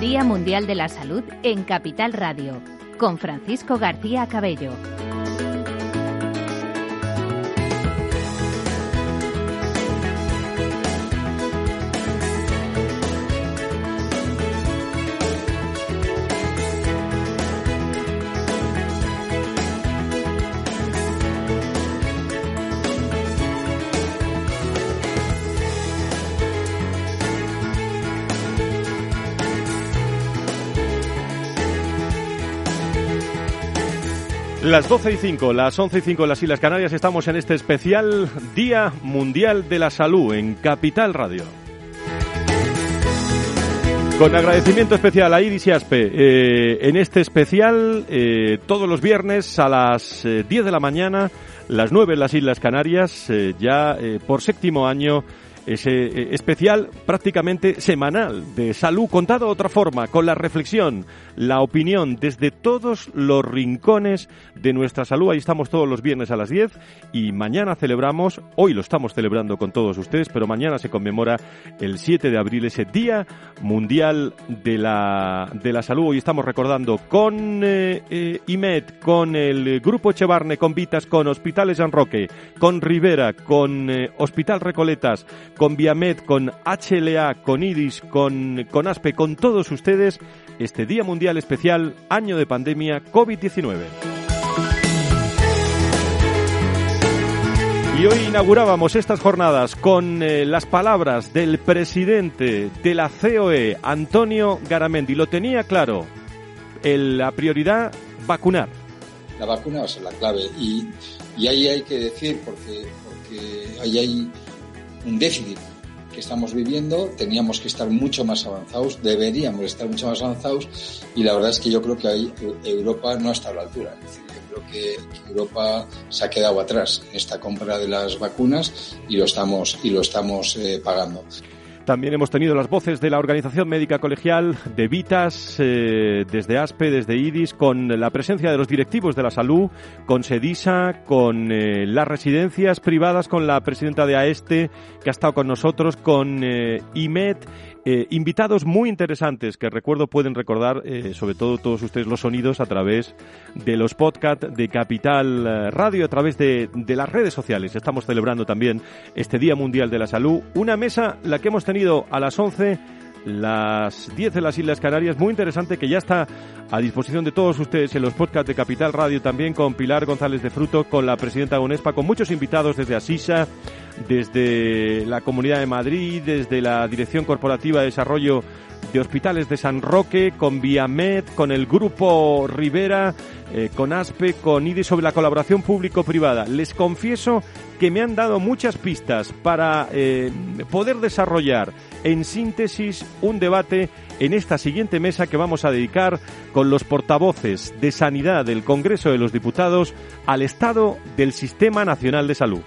Día Mundial de la Salud en Capital Radio, con Francisco García Cabello. Las 12 y 5, las 11 y 5 en las Islas Canarias estamos en este especial Día Mundial de la Salud en Capital Radio. Con agradecimiento especial a Iris y Aspe, eh, en este especial eh, todos los viernes a las 10 eh, de la mañana, las 9 en las Islas Canarias, ya por séptimo año ese eh, especial prácticamente semanal de salud contado de otra forma, con la reflexión, la opinión desde todos los rincones de nuestra salud. Ahí estamos todos los viernes a las 10 y mañana celebramos, hoy lo estamos celebrando con todos ustedes, pero mañana se conmemora el 7 de abril ese Día Mundial de la, de la Salud. Hoy estamos recordando con eh, eh, IMED, con el Grupo Echevarne, con Vitas, con Hospitales San Roque, con Rivera, con Hospital Recoletas, con Viamed, con HLA, con con, con ASPE, con todos ustedes, este Día Mundial Especial, año de pandemia COVID-19. Y hoy inaugurábamos estas jornadas con eh, las palabras del presidente de la COE, Antonio Garamendi. Lo tenía claro, la prioridad, vacunar. La vacuna va a ser la clave. Y, y ahí hay que decir, porque, porque ahí hay un déficit que estamos viviendo, teníamos que estar mucho más avanzados, deberíamos estar mucho más avanzados y la verdad es que yo creo que ahí Europa no está a la altura. Es decir, yo creo que Europa se ha quedado atrás en esta compra de las vacunas y lo estamos, y lo estamos eh, pagando. También hemos tenido las voces de la Organización Médica Colegial, de Vitas, eh, desde ASPE, desde IDIS, con la presencia de los directivos de la salud, con SEDISA, con eh, las residencias privadas, con la presidenta de AESTE, que ha estado con nosotros, con eh, IMED eh, invitados muy interesantes que recuerdo pueden recordar, eh, sobre todo todos ustedes, los sonidos a través de los podcasts de Capital eh, Radio, a través de, de, las redes sociales. Estamos celebrando también este Día Mundial de la Salud. Una mesa, la que hemos tenido a las 11 las 10 de las Islas Canarias, muy interesante que ya está a disposición de todos ustedes en los podcasts de Capital Radio, también con Pilar González de Fruto, con la presidenta UNESPA, con muchos invitados desde Asisa, desde la Comunidad de Madrid, desde la Dirección Corporativa de Desarrollo de Hospitales de San Roque, con Viamed, con el Grupo Rivera, eh, con ASPE, con IDE sobre la colaboración público-privada. Les confieso que me han dado muchas pistas para eh, poder desarrollar en síntesis un debate en esta siguiente mesa que vamos a dedicar con los portavoces de Sanidad del Congreso de los Diputados al estado del Sistema Nacional de Salud.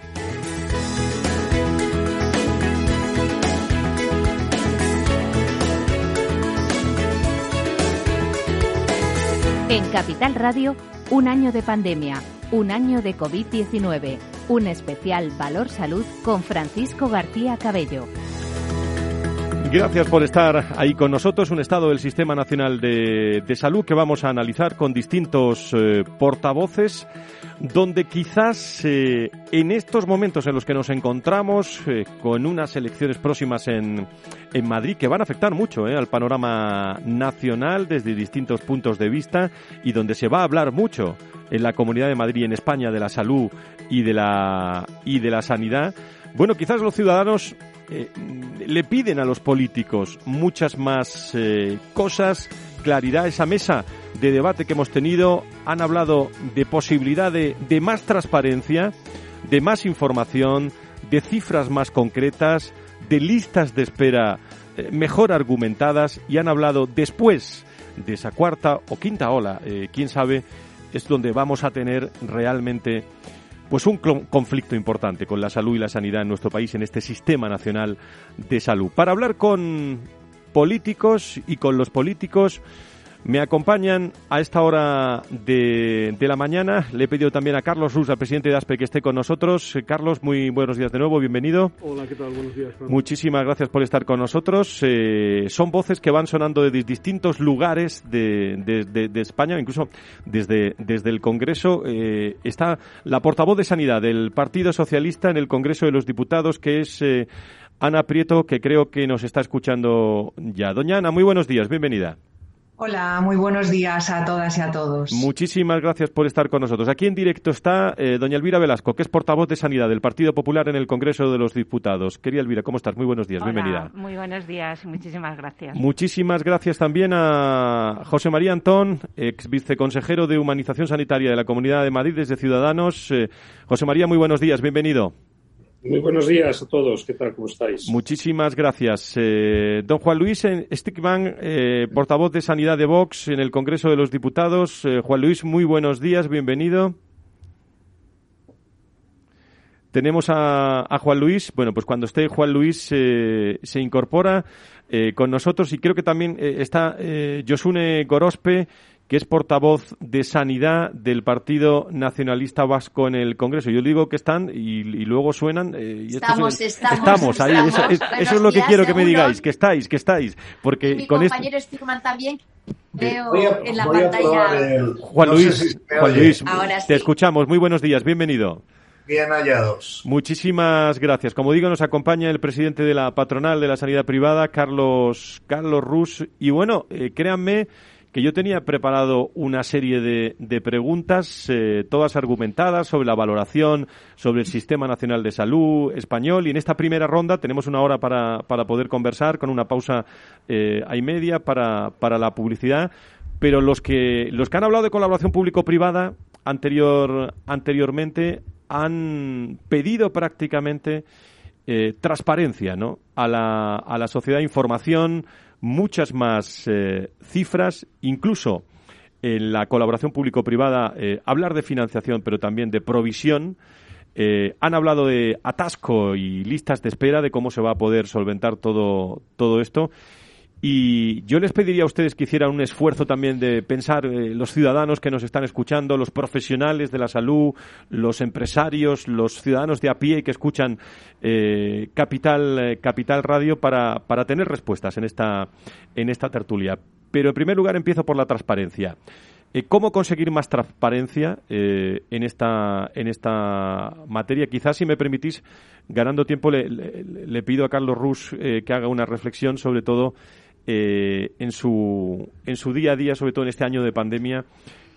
Capital Radio, un año de pandemia, un año de COVID-19, un especial Valor Salud con Francisco García Cabello. Gracias por estar ahí con nosotros. Un estado del Sistema Nacional de, Salud que vamos a analizar con distintos eh, portavoces, donde quizás eh, en estos momentos en los que nos encontramos, eh, con unas elecciones próximas en, en Madrid que van a afectar mucho al panorama nacional desde distintos puntos de vista y donde se va a hablar mucho en la Comunidad de Madrid, en España, de la salud y de la, y de la sanidad. Bueno, quizás los ciudadanos eh, le piden a los políticos muchas más eh, cosas, claridad. Esa mesa de debate que hemos tenido han hablado de posibilidad de, más transparencia, de más información, de cifras más concretas, de listas de espera eh, mejor argumentadas y han hablado después de esa cuarta o quinta ola, quién sabe, es donde vamos a tener realmente pues un conflicto importante con la salud y la sanidad en nuestro país, en este sistema nacional de salud. Para hablar con políticos y con los políticos, Me acompañan a esta hora de, la mañana. Le he pedido también a Carlos Rus, al presidente de ASPE, que esté con nosotros. Eh, Carlos, muy buenos días de nuevo, bienvenido. Hola, ¿qué tal? Buenos días. Muchísimas gracias por estar con nosotros. Eh, son voces que van sonando de distintos lugares de, España, incluso desde, desde el Congreso. Eh, está la portavoz de Sanidad del Partido Socialista en el Congreso de los Diputados, que es Ana Prieto, que creo que nos está escuchando ya. Doña Ana, muy buenos días, bienvenida. Hola, muy buenos días a todas y a todos. Muchísimas gracias por estar con nosotros. Aquí en directo está eh, doña Elvira Velasco, que es portavoz de Sanidad del Partido Popular en el Congreso de los Diputados. Querida Elvira, ¿cómo estás? Muy buenos días, Hola, bienvenida. Muy buenos días, muchísimas gracias. Muchísimas gracias también a José María Antón, ex viceconsejero de Humanización Sanitaria de la Comunidad de Madrid desde Ciudadanos. Eh, José María, muy buenos días, bienvenido. Muy buenos días a todos. ¿Qué tal? ¿Cómo estáis? Muchísimas gracias. Eh, don Juan Luis Stickman, eh, portavoz de Sanidad de Vox en el Congreso de los Diputados. Eh, Juan Luis, muy buenos días. Bienvenido. Tenemos a, Juan Luis. Bueno, pues cuando esté Juan Luis se incorpora con nosotros y creo que también está Josune Gorospe que es portavoz de Sanidad del Partido Nacionalista Vasco en el Congreso. Yo digo que están y, luego suenan. Eh, estamos, estamos, estamos, ahí. eso, es lo que quiero que me digáis, que estáis, que estáis. Porque mi con compañero este... también veo en la pantalla. Juan Luis, Juan Luis te escuchamos. Muy buenos días, bienvenido. Bien hallados. Muchísimas gracias. Como digo, nos acompaña el presidente de la patronal de la sanidad privada, Carlos, Carlos Rus. Y bueno, eh, créanme que yo tenía preparado una serie de, de preguntas, eh, todas argumentadas sobre la valoración, sobre el Sistema Nacional de Salud español. Y en esta primera ronda tenemos una hora para, para poder conversar, con una pausa eh, y media para, para la publicidad. Pero los que, los que han hablado de colaboración público-privada anterior, anteriormente han pedido prácticamente eh, transparencia ¿no? a, la, a la sociedad, información, muchas más eh, cifras, incluso en la colaboración público-privada, eh, hablar de financiación, pero también de provisión. Eh, han hablado de atasco y listas de espera, de cómo se va a poder solventar todo, todo esto. Y yo les pediría a ustedes que hicieran un esfuerzo también de pensar eh, los ciudadanos que nos están escuchando, los profesionales de la salud, los empresarios, los ciudadanos de a pie que escuchan eh, Capital, eh, Capital Radio para, para tener respuestas en esta, en esta tertulia. Pero en primer lugar empiezo por la transparencia. ¿Cómo conseguir más transparencia en, esta, en esta materia? Quizás, si me permitís, ganando tiempo, le, le pido a Carlos Rus que haga una reflexión sobre todo eh, en, su, en su día a día, sobre todo en este año de pandemia,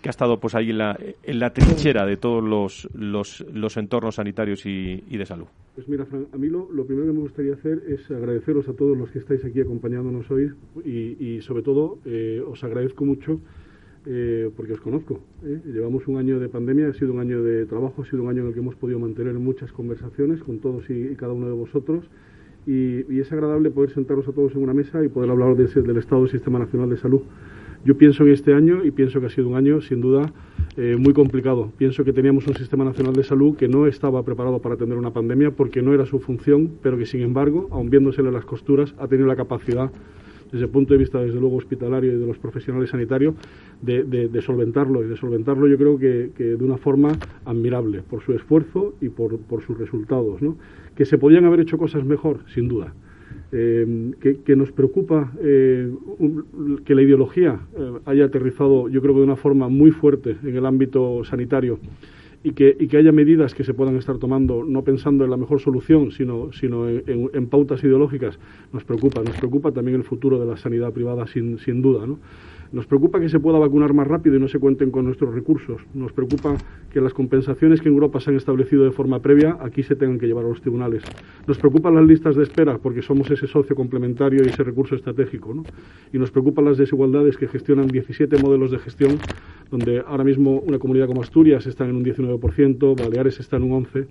que ha estado pues ahí en la, en la trinchera de todos los, los, los entornos sanitarios y, de salud. Pues mira, Fran, a mí lo, primero que me gustaría hacer es agradeceros a todos los que estáis aquí acompañándonos hoy y, sobre todo eh, os agradezco mucho eh, porque os conozco. Llevamos un año de pandemia, ha sido un año de trabajo, ha sido un año en el que hemos podido mantener muchas conversaciones con todos y cada uno de vosotros y, es agradable poder sentarnos a todos en una mesa y poder hablar de del estado del Sistema Nacional de Salud. Yo pienso en este año y pienso que ha sido un año, sin duda, eh, muy complicado. Pienso que teníamos un Sistema Nacional de Salud que no estaba preparado para atender una pandemia porque no era su función, pero que, sin embargo, aun viéndosele las costuras, ha tenido la capacidad desde el punto de vista, desde luego, hospitalario y de los profesionales sanitarios, de, solventarlo. Y de solventarlo yo creo que, de una forma admirable, por su esfuerzo y por, sus resultados. Que se podían haber hecho cosas mejor, sin duda. Eh, que, nos preocupa eh, que la ideología eh, haya aterrizado, yo creo que de una forma muy fuerte en el ámbito sanitario y que, y que haya medidas que se puedan estar tomando, no pensando en la mejor solución, sino, sino en, en pautas ideológicas, nos preocupa. Nos preocupa también el futuro de la sanidad privada, sin, sin duda. ¿no? Nos preocupa que se pueda vacunar más rápido y no se cuenten con nuestros recursos. Nos preocupa que las compensaciones que en Europa se han establecido de forma previa aquí se tengan que llevar a los tribunales. Nos preocupan las listas de espera porque somos ese socio complementario y ese recurso estratégico. ¿no? Y nos preocupan las desigualdades que gestionan 17 modelos de gestión, donde ahora mismo una comunidad como Asturias está en un 19%, Baleares está en un 11%,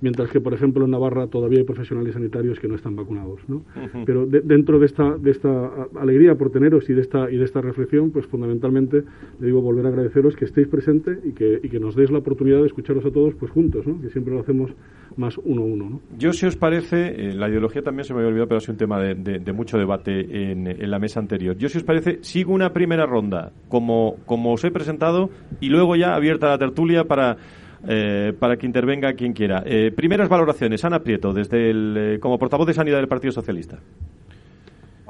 mientras que, por ejemplo, en Navarra todavía hay profesionales sanitarios que no están vacunados. ¿no? Pero dentro de esta, de esta alegría por teneros y de esta, y de esta reflexión, pues fundamentalmente, le digo, volver a agradeceros que estéis presentes y que, y que nos deis la oportunidad de escucharos a todos pues juntos, ¿no? que siempre lo hacemos más uno a uno. ¿no? Yo, si os parece, eh, la ideología también se me había olvidado, pero ha sido un tema de, mucho debate en, en, la mesa anterior. Yo, si os parece, sigo una primera ronda como, como os he presentado y luego ya abierta la tertulia para eh, para que intervenga quien quiera. Eh, primeras valoraciones, Ana Prieto, desde el, eh, como portavoz de Sanidad del Partido Socialista.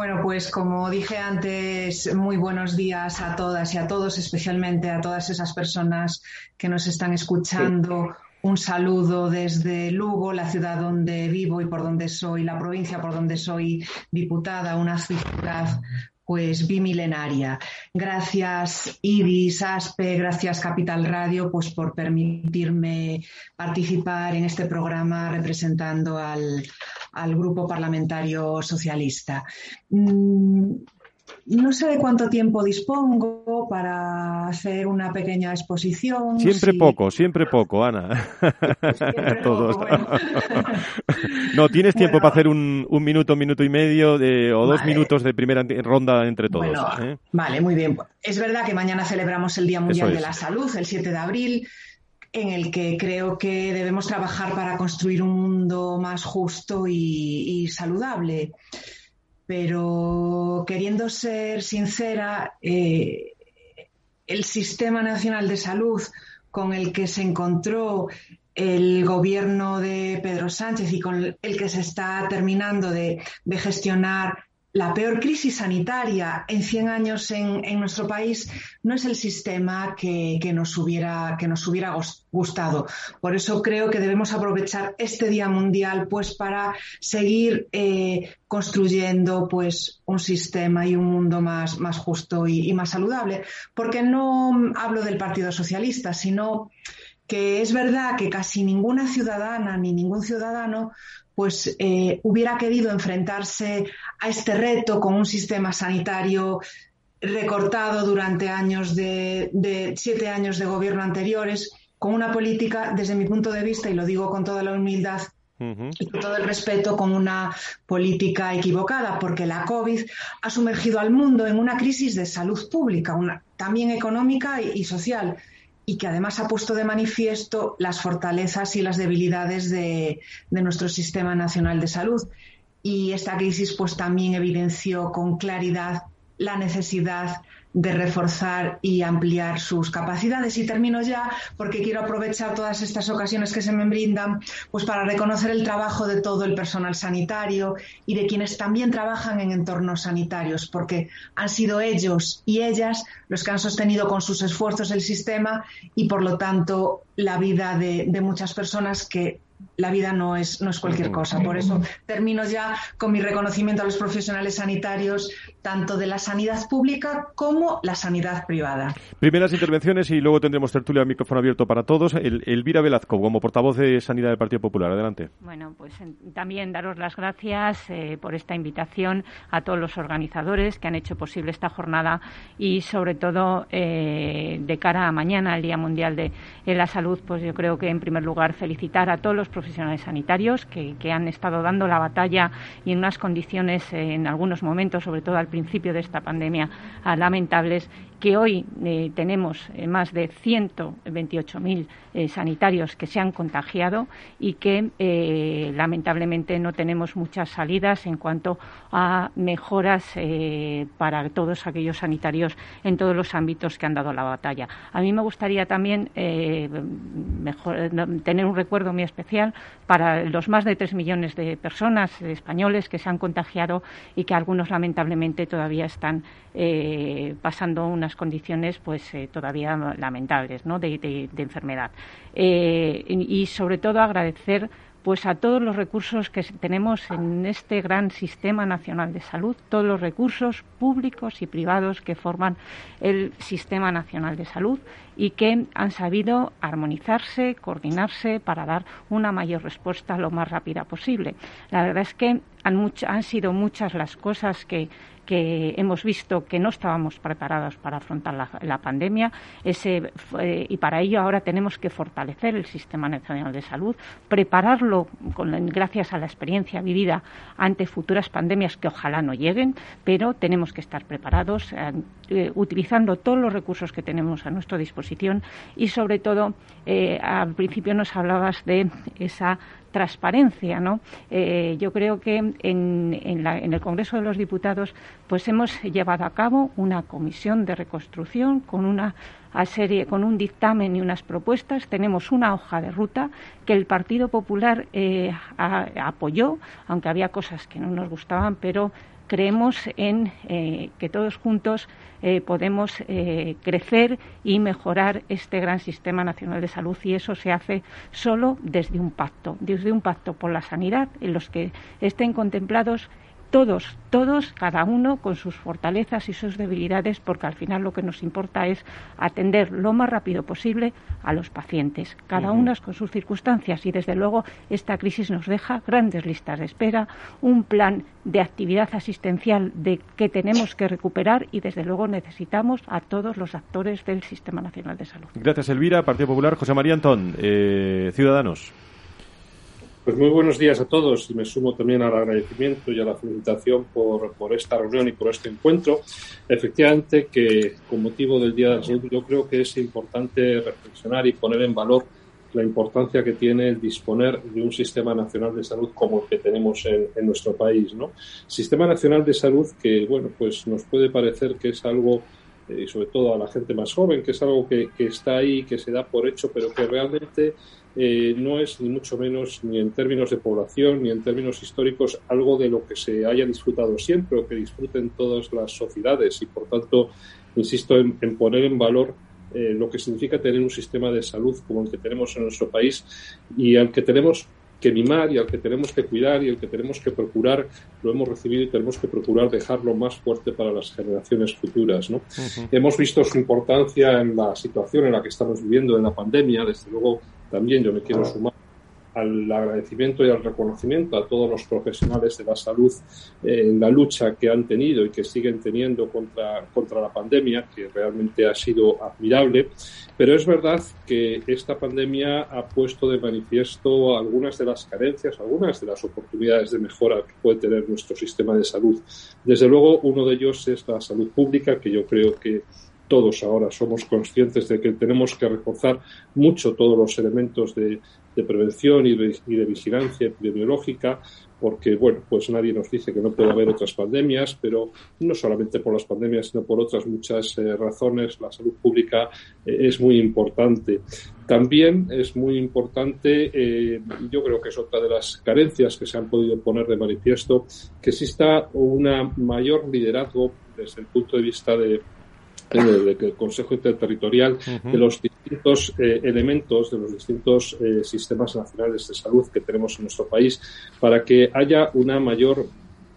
Bueno, pues como dije antes, muy buenos días a todas y a todos, especialmente a todas esas personas que nos están escuchando. Un saludo desde Lugo, la ciudad donde vivo y por donde soy, la provincia por donde soy diputada, una ciudad pues bimilenaria. Gracias Ibis, Aspe, gracias Capital Radio, pues por permitirme participar en este programa representando al, al Grupo Parlamentario Socialista. Mm, no sé de cuánto tiempo dispongo para hacer una pequeña exposición. Siempre poco, siempre poco, Ana. Todos. no, tienes tiempo para hacer un, un, minuto, minuto y medio de, o dos minutos de primera ronda entre todos. ¿eh? Vale, muy bien. Es verdad que mañana celebramos el Día Mundial de la Salud, el 7 de abril en el que creo que debemos trabajar para construir un mundo más justo y, y saludable pero queriendo ser sincera, eh, el Sistema Nacional de Salud con el que se encontró el gobierno de Pedro Sánchez y con el que se está terminando de, de gestionar la peor crisis sanitaria en 100 años en, nuestro país no es el sistema que, nos hubiera, que nos hubiera gustado. Por eso creo que debemos aprovechar este Día Mundial pues, para seguir eh, construyendo pues, un sistema y un mundo más, justo y más saludable. Porque no hablo del Partido Socialista, sino que es verdad que casi ninguna ciudadana ni ningún ciudadano pues eh, hubiera querido enfrentarse a este reto con un sistema sanitario recortado durante años de, siete años de gobierno anteriores, con una política, desde mi punto de vista, y lo digo con toda la humildad, y con todo el respeto, con una política equivocada, porque la COVID ha sumergido al mundo en una crisis de salud pública, una, también económica y social y que además ha puesto de manifiesto las fortalezas y las debilidades de, nuestro sistema nacional de salud. Y esta crisis pues también evidenció con claridad la necesidad de reforzar y ampliar sus capacidades. Y termino ya porque quiero aprovechar todas estas ocasiones que se me brindan pues para reconocer el trabajo de todo el personal sanitario y de quienes también trabajan en entornos sanitarios, porque han sido ellos y ellas los que han sostenido con sus esfuerzos el sistema y por lo tanto la vida de, de muchas personas que la vida no es, no es cualquier cosa. Por eso termino ya con mi reconocimiento a los profesionales sanitarios, tanto de la sanidad pública como la sanidad privada. Primeras intervenciones y luego tendremos tertulia micrófono abierto para todos. El, Elvira Velazco, como portavoz de Sanidad del Partido Popular. Adelante. Bueno, pues también daros las gracias eh, por esta invitación a todos los organizadores que han hecho posible esta jornada y, sobre todo, eh, de cara a mañana, el Día Mundial de la Salud, pues yo creo que, en primer lugar, felicitar a todos los profesionales sanitarios que, han estado dando la batalla y en unas condiciones, en algunos momentos, sobre todo al principio de esta pandemia, lamentables que hoy eh, tenemos eh, más de 128.000 eh, sanitarios que se han contagiado y que lamentablemente no tenemos muchas salidas en cuanto a mejoras para todos aquellos sanitarios en todos los ámbitos que han dado la batalla. A mí me gustaría también tener un recuerdo muy especial para los más de 3 millones de personas españoles que se han contagiado y que algunos lamentablemente todavía están pasando una condiciones pues eh, todavía lamentables de, enfermedad. Eh, y, sobre todo agradecer pues a todos los recursos que tenemos en este gran sistema nacional de salud, todos los recursos públicos y privados que forman el sistema nacional de salud y que han sabido armonizarse, coordinarse para dar una mayor respuesta lo más rápida posible. La verdad es que han sido muchas las cosas que, que hemos visto que no estábamos preparados para afrontar la, pandemia ese, y para ello ahora tenemos que fortalecer el Sistema Nacional de Salud, prepararlo con, gracias a la experiencia vivida ante futuras pandemias que ojalá no lleguen, pero tenemos que estar preparados eh, eh, utilizando todos los recursos que tenemos a nuestra disposición y sobre todo eh, al principio nos hablabas de esa transparencia, ¿no? Eh, yo creo que en, en, el Congreso de los Diputados, pues hemos llevado a cabo una comisión de reconstrucción con una serie, con un dictamen y unas propuestas. Tenemos una hoja de ruta que el Partido Popular eh, apoyó, aunque había cosas que no nos gustaban, pero creemos en eh, que todos juntos eh, podemos eh, crecer y mejorar este gran sistema nacional de salud y eso se hace solo desde un pacto, desde un pacto por la sanidad en los que estén contemplados todos, todos, cada uno con sus fortalezas y sus debilidades, porque al final lo que nos importa es atender lo más rápido posible a los pacientes, cada uno con sus circunstancias y desde luego esta crisis nos deja grandes listas de espera, un plan de actividad asistencial de que tenemos que recuperar y desde luego necesitamos a todos los actores del Sistema Nacional de Salud. Gracias Elvira, Partido Popular, José María Antón, eh, Ciudadanos. Pues muy buenos días a todos y me sumo también al agradecimiento y a la felicitación por, por esta reunión y por este encuentro. Efectivamente que con motivo del Día de la Salud yo creo que es importante reflexionar y poner en valor la importancia que tiene el disponer de un sistema nacional de salud como el que tenemos en, en, nuestro país, ¿no? Sistema nacional de salud que, bueno, pues nos puede parecer que es algo, eh, y sobre todo a la gente más joven, que es algo que, que está ahí, que se da por hecho, pero que realmente eh, no es ni mucho menos ni en términos de población ni en términos históricos algo de lo que se haya disfrutado siempre o que disfruten todas las sociedades y por tanto insisto en, poner en valor eh, lo que significa tener un sistema de salud como el que tenemos en nuestro país y al que tenemos que mimar y al que tenemos que cuidar y al que tenemos que procurar, lo hemos recibido y tenemos que procurar dejarlo más fuerte para las generaciones futuras. ¿no? Hemos visto su importancia en la situación en la que estamos viviendo en la pandemia, desde luego también yo me quiero sumar al agradecimiento y al reconocimiento a todos los profesionales de la salud eh, en la lucha que han tenido y que siguen teniendo contra, contra la pandemia, que realmente ha sido admirable. Pero es verdad que esta pandemia ha puesto de manifiesto algunas de las carencias, algunas de las oportunidades de mejora que puede tener nuestro sistema de salud. Desde luego, uno de ellos es la salud pública, que yo creo que todos ahora somos conscientes de que tenemos que reforzar mucho todos los elementos de, prevención y de, vigilancia epidemiológica, porque, bueno, pues nadie nos dice que no puede haber otras pandemias, pero no solamente por las pandemias, sino por otras muchas eh, razones, la salud pública eh, es muy importante. También es muy importante, eh, yo creo que es otra de las carencias que se han podido poner de manifiesto, que exista un mayor liderazgo desde el punto de vista de del Consejo Interterritorial de los distintos eh, elementos de los distintos eh, sistemas nacionales de salud que tenemos en nuestro país para que haya una mayor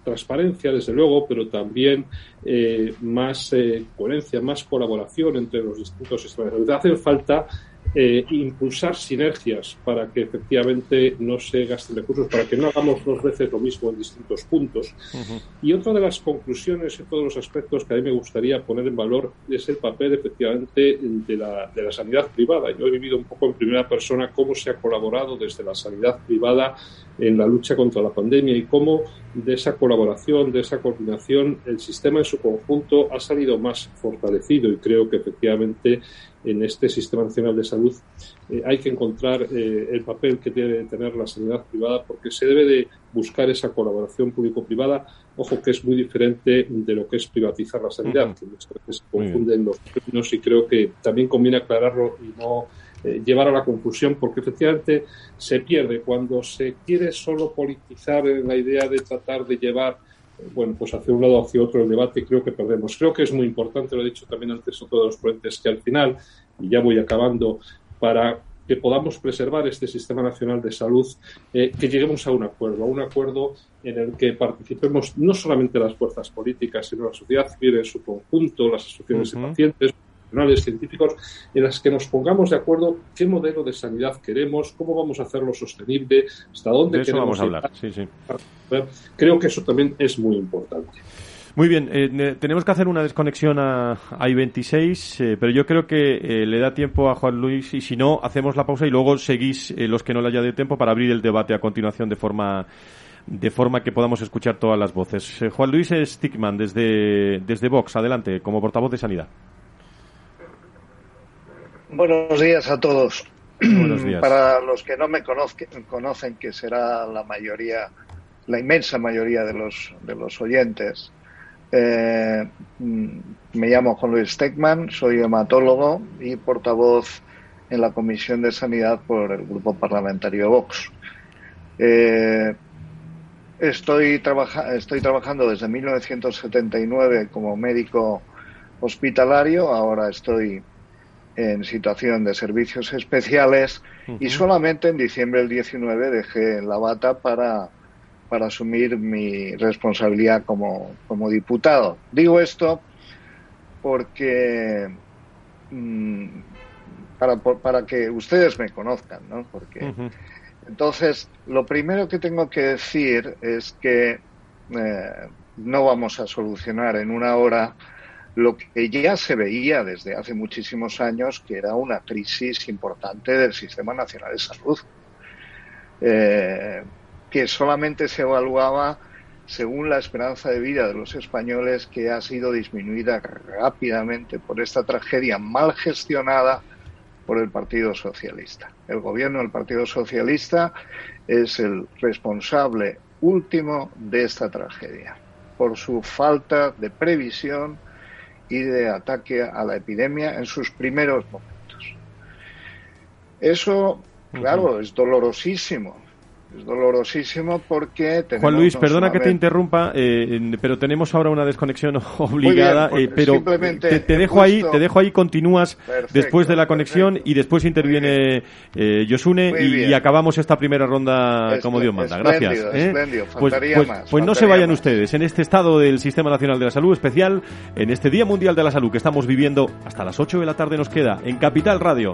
transparencia, desde luego, pero también eh, más coherencia, más colaboración entre los distintos sistemas de salud. Hacen falta eh, impulsar sinergias para que efectivamente no se gasten recursos, para que no hagamos dos veces lo mismo en distintos puntos. Y otra de las conclusiones y todos los aspectos que a mí me gustaría poner en valor es el papel efectivamente de la, de la sanidad privada. Yo he vivido un poco en primera persona cómo se ha colaborado desde la sanidad privada en la lucha contra la pandemia y cómo de esa colaboración, de esa coordinación, el sistema en su conjunto ha salido más fortalecido y creo que efectivamente en este sistema nacional de salud eh, hay que encontrar eh, el papel que debe tener la sanidad privada porque se debe de buscar esa colaboración público-privada, ojo que es muy diferente de lo que es privatizar la sanidad, que muchas veces se confunden los términos y creo que también conviene aclararlo y no eh, llevar a la confusión, porque efectivamente se pierde. Cuando se quiere solo politizar en la idea de tratar de llevar bueno, pues hacia un lado o hacia otro el debate, creo que perdemos. Creo que es muy importante, lo he dicho también antes a todos los ponentes, que al final, y ya voy acabando, para que podamos preservar este sistema nacional de salud, eh, que lleguemos a un acuerdo, a un acuerdo en el que participemos no solamente las fuerzas políticas, sino la sociedad civil en su conjunto, las asociaciones de pacientes, científicos, en las que nos pongamos de acuerdo qué modelo de sanidad queremos, cómo vamos a hacerlo sostenible, hasta dónde queremos vamos a hablar. Creo que eso también es muy importante. Muy bien, eh, tenemos que hacer una desconexión a, I-26, eh, pero yo creo que eh, le da tiempo a Juan Luis y si no, hacemos la pausa y luego seguís los que no le haya de tiempo para abrir el debate a continuación de forma de forma que podamos escuchar todas las voces. Juan Luis Stickman, desde, desde Vox, adelante, como portavoz de Sanidad. Buenos días a todos. Buenos días. Para los que no me conocen, que será la mayoría, la inmensa mayoría de los, de los oyentes, eh, me llamo Juan Luis Steckman, soy hematólogo y portavoz en la Comisión de Sanidad por el Grupo Parlamentario Vox. Eh, estoy, estoy trabajando desde 1979 como médico hospitalario, ahora estoy en situación de servicios especiales y solamente en diciembre del 19 dejé la bata para, para asumir mi responsabilidad como, como diputado. Digo esto porque mm, para, para que ustedes me conozcan, ¿no? Porque entonces lo primero que tengo que decir es que eh, no vamos a solucionar en una hora lo que ya se veía desde hace muchísimos años, que era una crisis importante del Sistema Nacional de Salud, eh, que solamente se evaluaba según la esperanza de vida de los españoles, que ha sido disminuida rápidamente por esta tragedia mal gestionada por el Partido Socialista. El gobierno del Partido Socialista es el responsable último de esta tragedia, por su falta de previsión, y de ataque a la epidemia en sus primeros momentos. Eso, claro, es dolorosísimo, es dolorosísimo porque tenemos Juan Luis, perdona que te interrumpa, eh, pero tenemos ahora una desconexión obligada, eh, pero te, dejo ahí, te dejo ahí, continúas después de la conexión y después interviene eh, Yosune y, acabamos esta primera ronda como Dios manda. Gracias. pues, pues, pues no se vayan ustedes. En este estado del Sistema Nacional de la Salud especial, en este Día Mundial de la Salud que estamos viviendo hasta las 8 de la tarde nos queda en Capital Radio.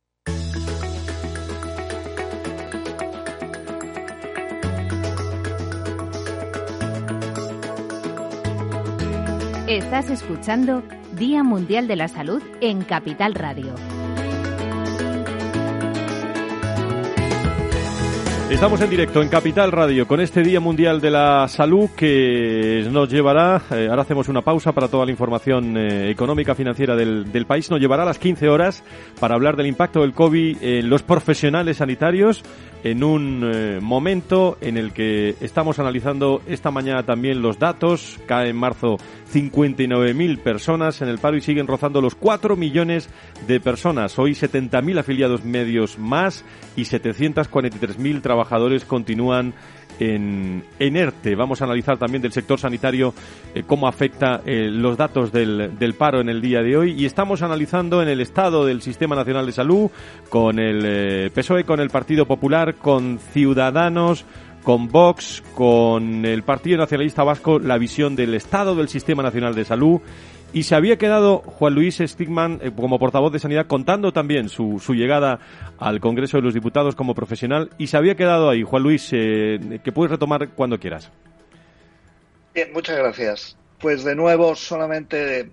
Estás escuchando Día Mundial de la Salud en Capital Radio. Estamos en directo en Capital Radio con este Día Mundial de la Salud que nos llevará, eh, ahora hacemos una pausa para toda la información eh, económica financiera del, país, nos llevará a las 15 horas para hablar del impacto del COVID en los profesionales sanitarios en un eh, momento en el que estamos analizando esta mañana también los datos. Cae en marzo 59.000 personas en el paro y siguen rozando los 4 millones de personas. Hoy 70.000 afiliados medios más y 743.000 trabajadores continúan en, ERTE. Vamos a analizar también del sector sanitario eh, cómo afecta eh, los datos del, del, paro en el día de hoy y estamos analizando en el estado del Sistema Nacional de Salud con el eh, PSOE, con el Partido Popular, con Ciudadanos, con Vox, con el Partido Nacionalista Vasco, la visión del estado del Sistema Nacional de Salud y se había quedado Juan Luis Stigman eh, como portavoz de Sanidad contando también su, su, llegada al Congreso de los Diputados como profesional y se había quedado ahí. Juan Luis, eh, que puedes retomar cuando quieras. Bien, muchas gracias. Pues de nuevo, solamente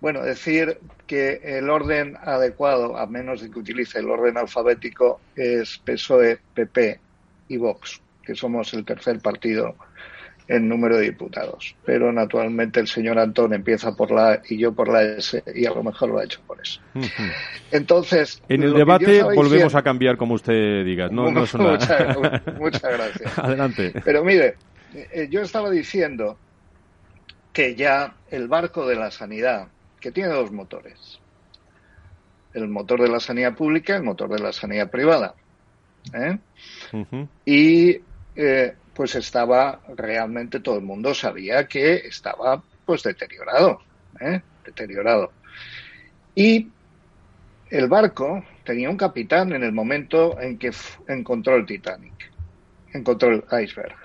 Bueno, decir que el orden adecuado, a menos de que utilice el orden alfabético, es PSOE, PP y Vox, que somos el tercer partido en número de diputados. Pero naturalmente el señor Antón empieza por la A y yo por la S y a lo mejor lo ha hecho por eso. Entonces. En el debate volvemos a cambiar como usted diga. No, no es una... muchas, gracias. Adelante. Pero mire, eh, yo estaba diciendo que ya el barco de la sanidad, que tiene dos motores, el motor de la sanidad pública y el motor de la sanidad privada. ¿eh? Y eh, pues estaba realmente todo el mundo sabía que estaba pues deteriorado, ¿eh? deteriorado. Y el barco tenía un capitán en el momento en que encontró el Titanic, encontró el iceberg.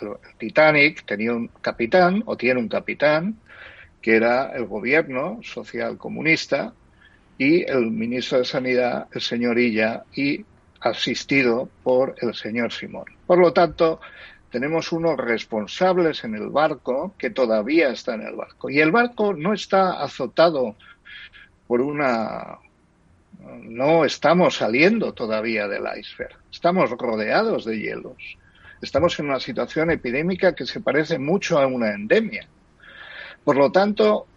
El, Titanic tenía un capitán o tiene un capitán que era el gobierno social comunista y el ministro de Sanidad, el señor Illa, y asistido por el señor Simón. Por lo tanto, tenemos unos responsables en el barco que todavía están en el barco. Y el barco no está azotado por una... No estamos saliendo todavía del iceberg. Estamos rodeados de hielos. Estamos en una situación epidémica que se parece mucho a una endemia. Por lo tanto,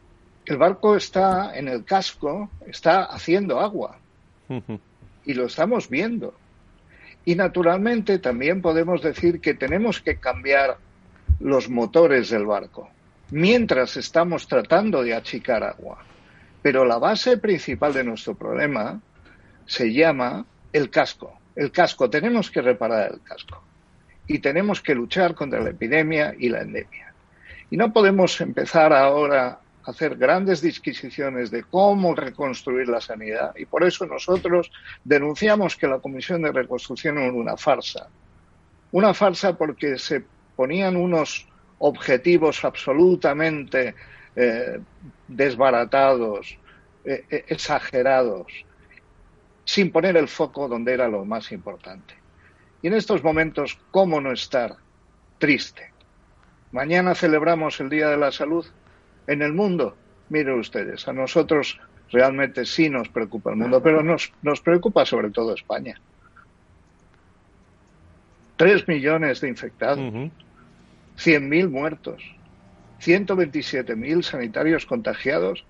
el barco está en el casco, está haciendo agua. Y lo estamos viendo. Y naturalmente también podemos decir que tenemos que cambiar los motores del barco mientras estamos tratando de achicar agua. Pero la base principal de nuestro problema se llama el casco. El casco, tenemos que reparar el casco. Y tenemos que luchar contra la epidemia y la endemia. Y no podemos empezar ahora hacer grandes disquisiciones de cómo reconstruir la sanidad. Y por eso nosotros denunciamos que la Comisión de Reconstrucción era una farsa. Una farsa porque se ponían unos objetivos absolutamente eh, desbaratados, eh, eh, exagerados, sin poner el foco donde era lo más importante. Y en estos momentos, ¿cómo no estar triste? Mañana celebramos el Día de la Salud en el mundo. Miren ustedes, a nosotros realmente sí nos preocupa el mundo, pero nos, nos preocupa sobre todo España. Tres millones de infectados, cien mil muertos, 127.000 sanitarios contagiados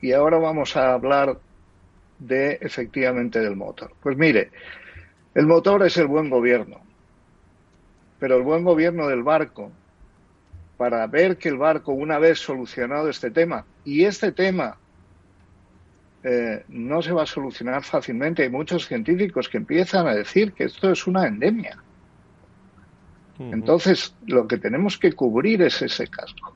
y ahora vamos a hablar de efectivamente del motor. Pues mire, el motor es el buen gobierno, pero el buen gobierno del barco para ver que el barco, una vez solucionado este tema, y este tema eh, no se va a solucionar fácilmente, hay muchos científicos que empiezan a decir que esto es una endemia. Entonces, lo que tenemos que cubrir es ese casco.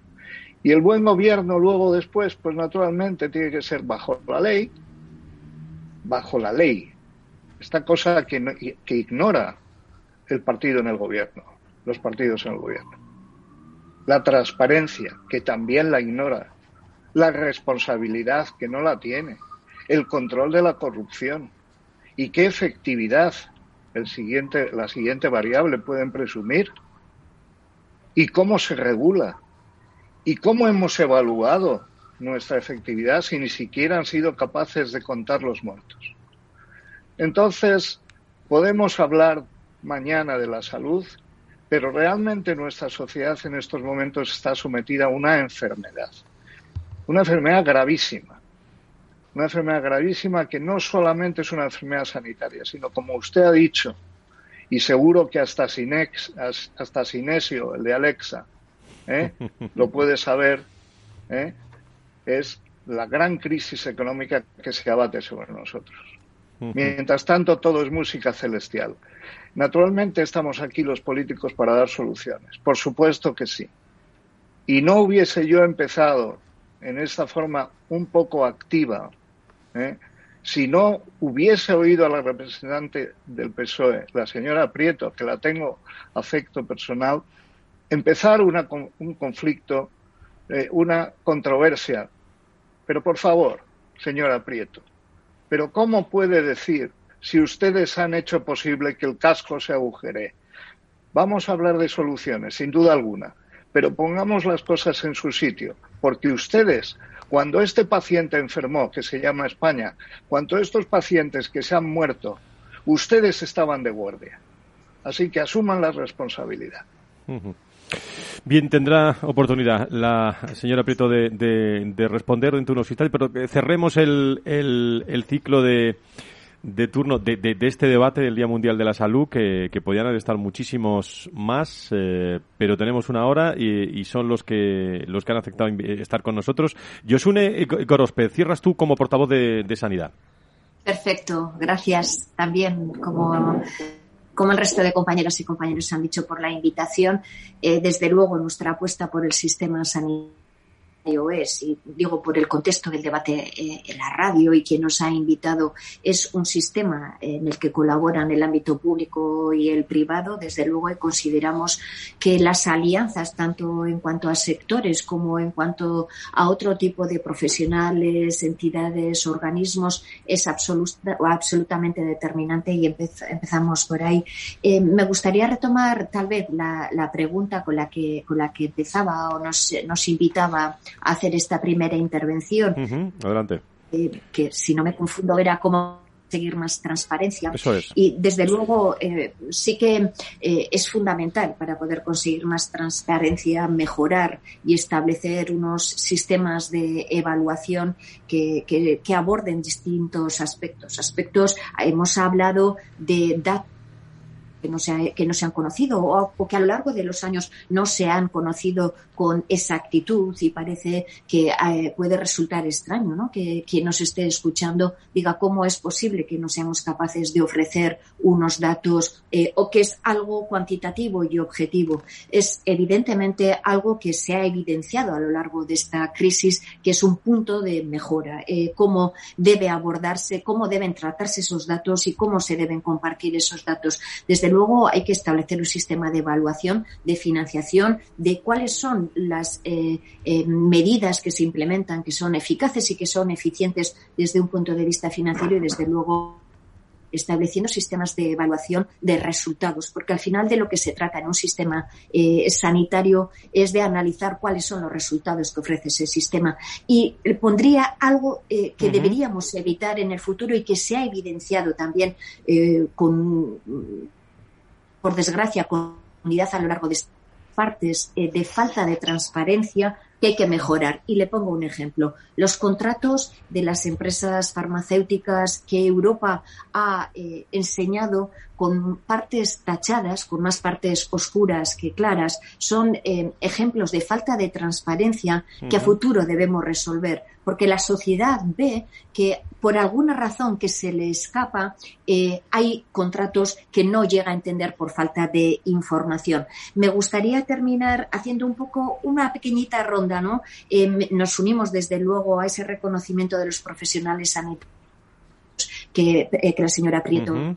Y el buen gobierno luego después, pues naturalmente tiene que ser bajo la ley, bajo la ley. Esta cosa que, que ignora el partido en el gobierno, los partidos en el gobierno la transparencia, que también la ignora, la responsabilidad, que no la tiene, el control de la corrupción. Y qué efectividad el siguiente, la siguiente variable pueden presumir. Y cómo se regula y cómo hemos evaluado nuestra efectividad si ni siquiera han sido capaces de contar los muertos. Entonces, podemos hablar mañana de la salud pero realmente nuestra sociedad en estos momentos está sometida a una enfermedad, una enfermedad gravísima, una enfermedad gravísima que no solamente es una enfermedad sanitaria, sino como usted ha dicho, y seguro que hasta, Sinex, hasta Sinesio, el de Alexa, ¿eh? lo puede saber, ¿eh? es la gran crisis económica que se abate sobre nosotros. Mientras tanto, todo es música celestial. Naturalmente estamos aquí los políticos para dar soluciones. Por supuesto que sí. Y no hubiese yo empezado en esta forma un poco activa ¿eh? si no hubiese oído a la representante del PSOE, la señora Prieto, que la tengo afecto personal, empezar un conflicto, eh, una controversia. Pero por favor, señora Prieto, ¿pero cómo puede decir si ustedes han hecho posible que el casco se agujere. Vamos a hablar de soluciones, sin duda alguna, pero pongamos las cosas en su sitio, porque ustedes Cuando este paciente enfermó, que se llama España, cuando estos pacientes que se han muerto, ustedes estaban de guardia. Así que asuman la responsabilidad. Bien, tendrá oportunidad la señora Prieto de, responder dentro de unos instantes, pero cerremos el, el ciclo de, de turno de, de, este debate del Día Mundial de la Salud, que, que podían estar muchísimos más, eh, pero tenemos una hora y, son los que los que han aceptado estar con nosotros. Josune Gorospe, cierras tú como portavoz de, Sanidad. Perfecto, gracias también como como el resto de compañeros y compañeros han dicho por la invitación. Eh, desde luego, nuestra apuesta por el sistema sanitario y digo por el contexto del debate eh, en la radio y quien nos ha invitado, es un sistema en el que colaboran el ámbito público y el privado. Desde luego, consideramos que las alianzas, tanto en cuanto a sectores como en cuanto a otro tipo de profesionales, entidades, organismos, es absolutamente determinante y empezamos por ahí. Eh, me gustaría retomar tal vez la, pregunta con la que con la que empezaba o nos invitaba hacer esta primera intervención. Adelante. Eh, que si no me confundo era cómo seguir más transparencia. Eso es. Y desde luego eh, sí que eh, es fundamental para poder conseguir más transparencia, mejorar y establecer unos sistemas de evaluación que, que, que aborden distintos aspectos. Aspectos, hemos hablado de datos que no se, que no se han conocido o, que a lo largo de los años no se han conocido con exactitud y parece que eh, puede resultar extraño ¿no? que quien nos esté escuchando diga cómo es posible que no seamos capaces de ofrecer unos datos eh, o que es algo cuantitativo y objetivo. Es evidentemente algo que se ha evidenciado a lo largo de esta crisis que es un punto de mejora. Eh, cómo debe abordarse, cómo deben tratarse esos datos y cómo se deben compartir esos datos. Desde luego hay que establecer un sistema de evaluación, de financiación, de cuáles son las eh, eh, medidas que se implementan, que son eficaces y que son eficientes desde un punto de vista financiero y desde luego estableciendo sistemas de evaluación de resultados, porque al final de lo que se trata en un sistema eh, sanitario es de analizar cuáles son los resultados que ofrece ese sistema. Y pondría algo que deberíamos evitar en el futuro y que se ha evidenciado también con por desgracia, comunidad a lo largo de partes eh, de falta de transparencia que hay que mejorar. Y le pongo un ejemplo. Los contratos de las empresas farmacéuticas que Europa ha eh, enseñado con partes tachadas, con más partes oscuras que claras, son eh, ejemplos de falta de transparencia que a futuro debemos resolver, porque la sociedad ve que por alguna razón que se le escapa eh, hay contratos que no llega a entender por falta de información. Me gustaría terminar haciendo un poco una pequeñita ronda, ¿no? Eh, nos unimos desde luego a ese reconocimiento de los profesionales sanitarios que, la señora Prieto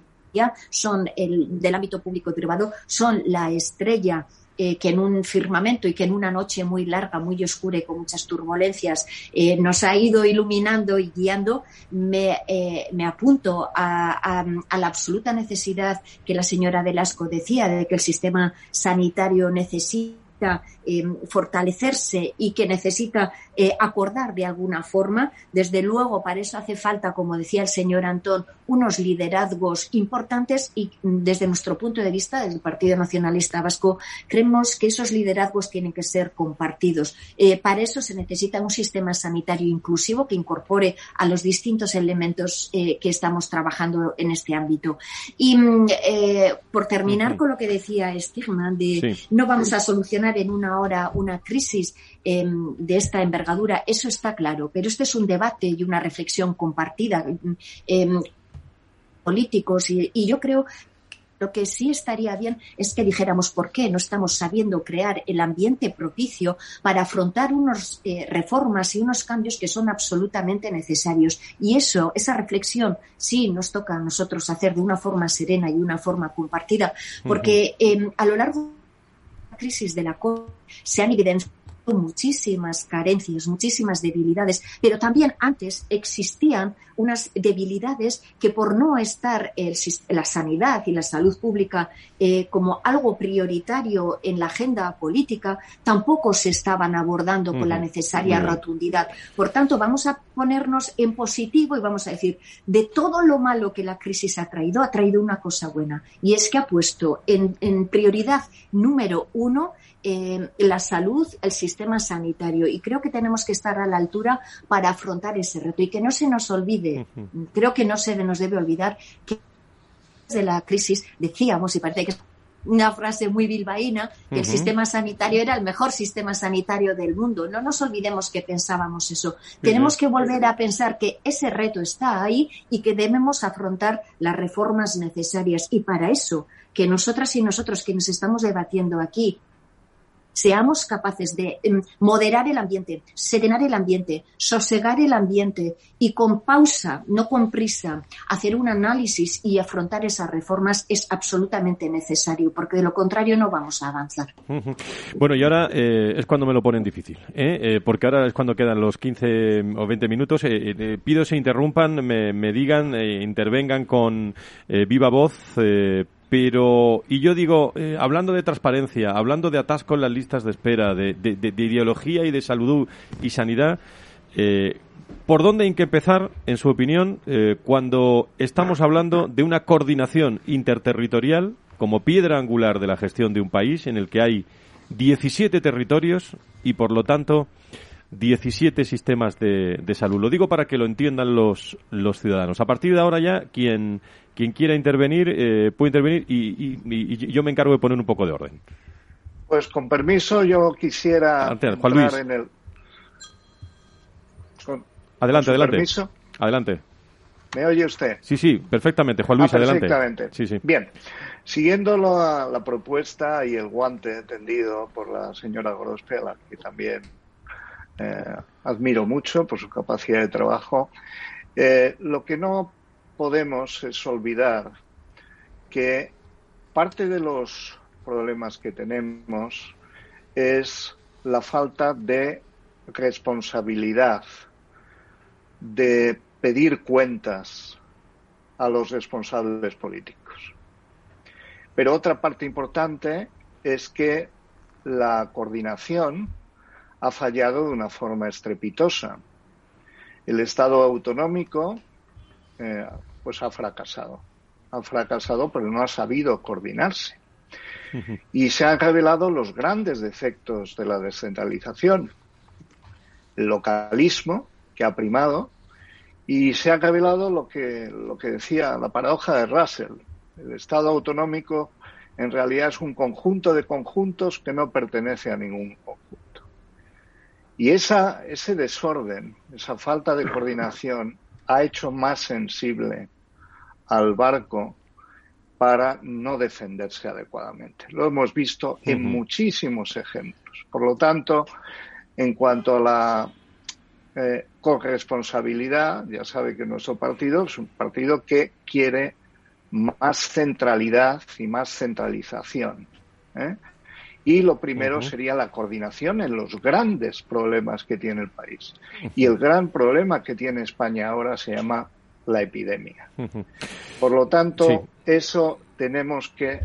son el, del ámbito público y privado, son la estrella eh, que en un firmamento y que en una noche muy larga, muy oscura y con muchas turbulencias eh, nos ha ido iluminando y guiando, me, eh, me apunto a, a, la absoluta necesidad que la señora Velasco decía de que el sistema sanitario necesita fortalecerse y que necesita acordar de alguna forma. Desde luego, para eso hace falta, como decía el señor Antón, unos liderazgos importantes y desde nuestro punto de vista, del Partido Nacionalista Vasco, creemos que esos liderazgos tienen que ser compartidos. Eh, para eso se necesita un sistema sanitario inclusivo que incorpore a los distintos elementos eh, que estamos trabajando en este ámbito. Y mm, eh, por terminar con lo que decía Stigman, de no vamos a solucionar en una hora una crisis em, de esta envergadura, eso está claro, pero este es un debate y una reflexión compartida. Em, políticos y, yo creo lo que sí estaría bien es que dijéramos por qué no estamos sabiendo crear el ambiente propicio para afrontar unas eh, reformas y unos cambios que son absolutamente necesarios. Y eso, esa reflexión, sí nos toca a nosotros hacer de una forma serena y una forma compartida, porque em, a lo largo crisis de la COVID se han evidenciado muchísimas carencias, muchísimas debilidades, pero también antes existían unas debilidades que por no estar la sanidad y la salud pública eh, como algo prioritario en la agenda política, tampoco se estaban abordando con la necesaria rotundidad. Por tanto, vamos a ponernos en positivo y vamos a decir, de todo lo malo que la crisis ha traído, ha traído una cosa buena, y es que ha puesto en, en prioridad número uno eh, la salud, el sistema sanitario. Y creo que tenemos que estar a la altura para afrontar ese reto. Y que no se nos olvide, creo que no se nos debe olvidar que de la crisis decíamos, y parece que es una frase muy bilbaína, que el sistema sanitario era el mejor sistema sanitario del mundo. No nos olvidemos que pensábamos eso. Tenemos que volver a pensar que ese reto está ahí y que debemos afrontar las reformas necesarias. Y para eso, que nosotras y nosotros quienes estamos debatiendo aquí seamos capaces de em, moderar el ambiente, serenar el ambiente, sosegar el ambiente y con pausa, no con prisa, hacer un análisis y afrontar esas reformas es absolutamente necesario, porque de lo contrario no vamos a avanzar. Bueno, y ahora eh, es cuando me lo ponen difícil, ¿eh? Eh, porque ahora es cuando quedan los 15 o 20 minutos. pido se interrumpan, me digan, intervengan con viva voz pero, y yo digo, eh, hablando de transparencia, hablando de atasco en las listas de espera, de, ideología y de salud y sanidad, eh, ¿por dónde hay que empezar, en su opinión, eh, cuando estamos hablando de una coordinación interterritorial como piedra angular de la gestión de un país en el que hay 17 territorios y, por lo tanto, 17 sistemas de, salud. Lo digo para que lo entiendan los, los ciudadanos. A partir de ahora ya, quien, quien quiera intervenir eh, puede intervenir y, yo me encargo de poner un poco de orden. Pues con permiso, yo quisiera adelante, en el... adelante, adelante. Permiso. Adelante. ¿Me oye usted? Sí, sí, perfectamente. Juan Luis, ah, adelante. Sí, sí. Bien. Siguiendo la, la, propuesta y el guante tendido por la señora Gorospela, que también eh, admiro mucho por su capacidad de trabajo. Eh, lo que no podemos es olvidar que parte de los problemas que tenemos es la falta de responsabilidad, de pedir cuentas a los responsables políticos. Pero otra parte importante es que la coordinación ha fallado de una forma estrepitosa. El Estado autonómico eh, pues ha fracasado. Ha fracasado pero no ha sabido coordinarse. Y se han revelado los grandes defectos de la descentralización. El localismo, que ha primado, y se ha revelado lo que, lo que decía la paradoja de Russell. El Estado autonómico en realidad es un conjunto de conjuntos que no pertenece a ningún conjunto. Y esa, ese desorden, esa falta de coordinación, ha hecho más sensible al barco para no defenderse adecuadamente. Lo hemos visto en muchísimos ejemplos. Por lo tanto, en cuanto a la eh, corresponsabilidad, ya sabe que nuestro partido es un partido que quiere más centralidad y más centralización. ¿eh? Y lo primero sería la coordinación en los grandes problemas que tiene el país. Y el gran problema que tiene España ahora se llama la epidemia. Por lo tanto, eso tenemos que,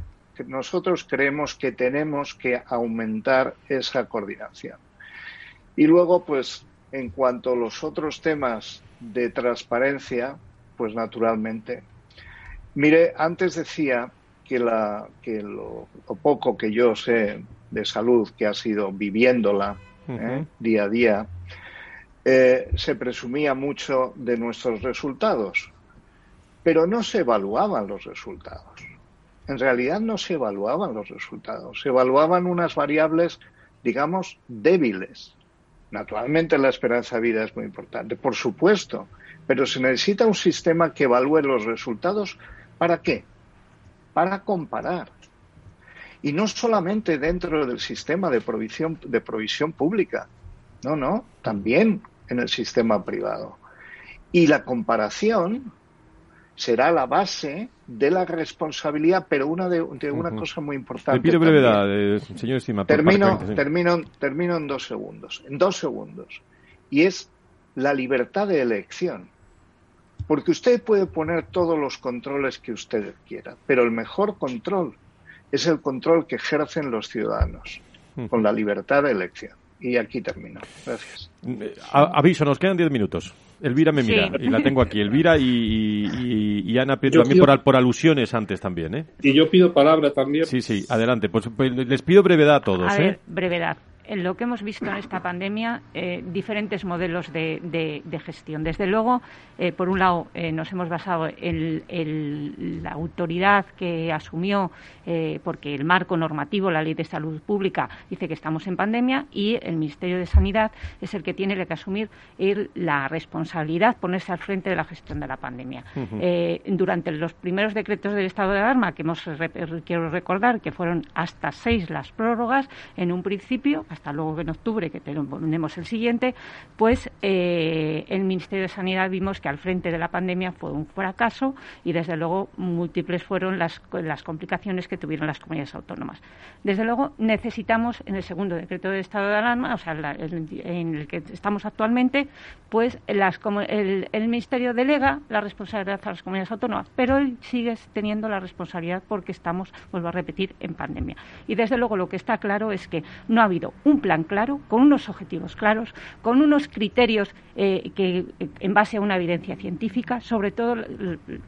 nosotros creemos que tenemos que aumentar esa coordinación. Y luego, pues, en cuanto a los otros temas de transparencia, pues naturalmente. Mire, antes decía que, la, que lo, poco que yo sé de salud, que ha sido viviéndola ¿eh? día a día, eh, se presumía mucho de nuestros resultados, pero no se evaluaban los resultados. En realidad no se evaluaban los resultados, se evaluaban unas variables, digamos, débiles. Naturalmente la esperanza de vida es muy importante, por supuesto, pero se necesita un sistema que evalúe los resultados. ¿Para qué? Para comparar. Y no solamente dentro del sistema de provisión, de provisión pública, no, no, también en el sistema privado. Y la comparación será la base de la responsabilidad, pero una de, una cosa muy importante. Le pido brevedad, eh, señor Estima. Termino, termino, termino en dos segundos. En dos segundos. Y es la libertad de elección. Porque usted puede poner todos los controles que usted quiera, pero el mejor control es el control que ejercen los ciudadanos, con la libertad de elección. Y aquí termino. Gracias. Eh, aviso, nos quedan diez minutos. Elvira me mira y la tengo aquí. Elvira y, Ana también por, por, alusiones antes también, ¿eh? Y yo pido palabra también. Sí, sí, adelante. Pues, pues les pido brevedad a todos, a ¿eh? Ver, brevedad en lo que hemos visto en esta pandemia eh, diferentes modelos de, gestión. Desde luego, eh, por un lado, eh, nos hemos basado en, la autoridad que asumió, porque el marco normativo, la Ley de Salud Pública, dice que estamos en pandemia y el Ministerio de Sanidad es el que tiene que asumir la responsabilidad, ponerse al frente de la gestión de la pandemia. durante los primeros decretos del estado de alarma, que hemos, quiero recordar que fueron hasta seis las prórrogas, en un principio, hasta luego en octubre, que tenemos el siguiente, pues eh, el Ministerio de Sanidad vimos que al frente de la pandemia fue un fracaso y desde luego múltiples fueron las, las complicaciones que tuvieron las comunidades autónomas. Desde luego necesitamos en el segundo decreto de estado de alarma, o sea, en el que estamos actualmente, pues el, el Ministerio delega la responsabilidad a las comunidades autónomas, pero él sigue teniendo la responsabilidad porque estamos, vuelvo a repetir, en pandemia. Y desde luego lo que está claro es que no ha habido un plan claro, con unos objetivos claros, con unos criterios eh, que, en base a una evidencia científica, sobre todo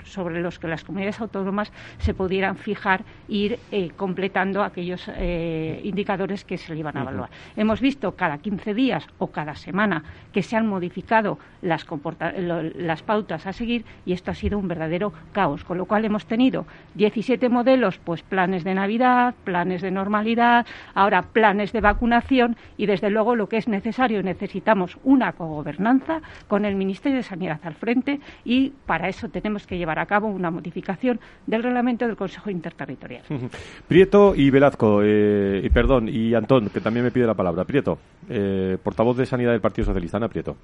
sobre los que las comunidades autónomas se pudieran fijar e ir eh, completando aquellos eh, indicadores que se le iban a evaluar. Hemos visto cada 15 días o cada semana que se han modificado las, las pautas a seguir y esto ha sido un verdadero caos, con lo cual hemos tenido 17 modelos, pues planes de Navidad, planes de normalidad, ahora planes de vacunación y desde luego lo que es necesario necesitamos una cogobernanza con el Ministerio de Sanidad al frente y para eso tenemos que llevar a cabo una modificación del reglamento del Consejo Interterritorial. Prieto y Velazco, eh, y perdón, y Antón, que también me pide la palabra. Prieto, eh, portavoz de Sanidad del Partido Socialista. Ana Prieto.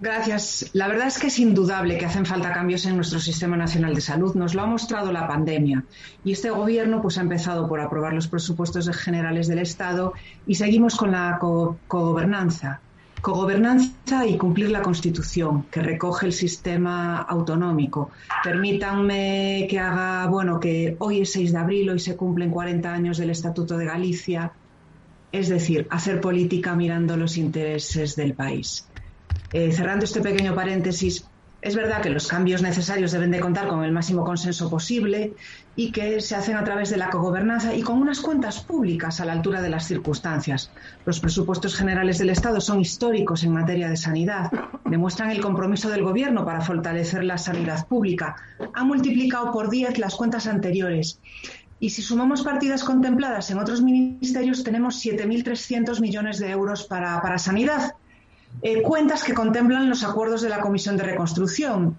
Gracias. La verdad es que es indudable que hacen falta cambios en nuestro sistema nacional de salud. Nos lo ha mostrado la pandemia. Y este gobierno pues, ha empezado por aprobar los presupuestos generales del Estado y seguimos con la cogobernanza. Cogobernanza y cumplir la Constitución, que recoge el sistema autonómico. Permítanme que haga, bueno, que hoy es 6 de abril, hoy se cumplen 40 años del Estatuto de Galicia. Es decir, hacer política mirando los intereses del país. Eh, cerrando este pequeño paréntesis, es verdad que los cambios necesarios deben de contar con el máximo consenso posible y que se hacen a través de la cogobernanza y con unas cuentas públicas a la altura de las circunstancias. Los presupuestos generales del Estado son históricos en materia de sanidad, demuestran el compromiso del Gobierno para fortalecer la sanidad pública, han multiplicado por 10 las cuentas anteriores. Y si sumamos partidas contempladas en otros ministerios, tenemos 7.300 millones de euros para, para sanidad eh, cuentas que contemplan los acuerdos de la Comisión de Reconstrucción,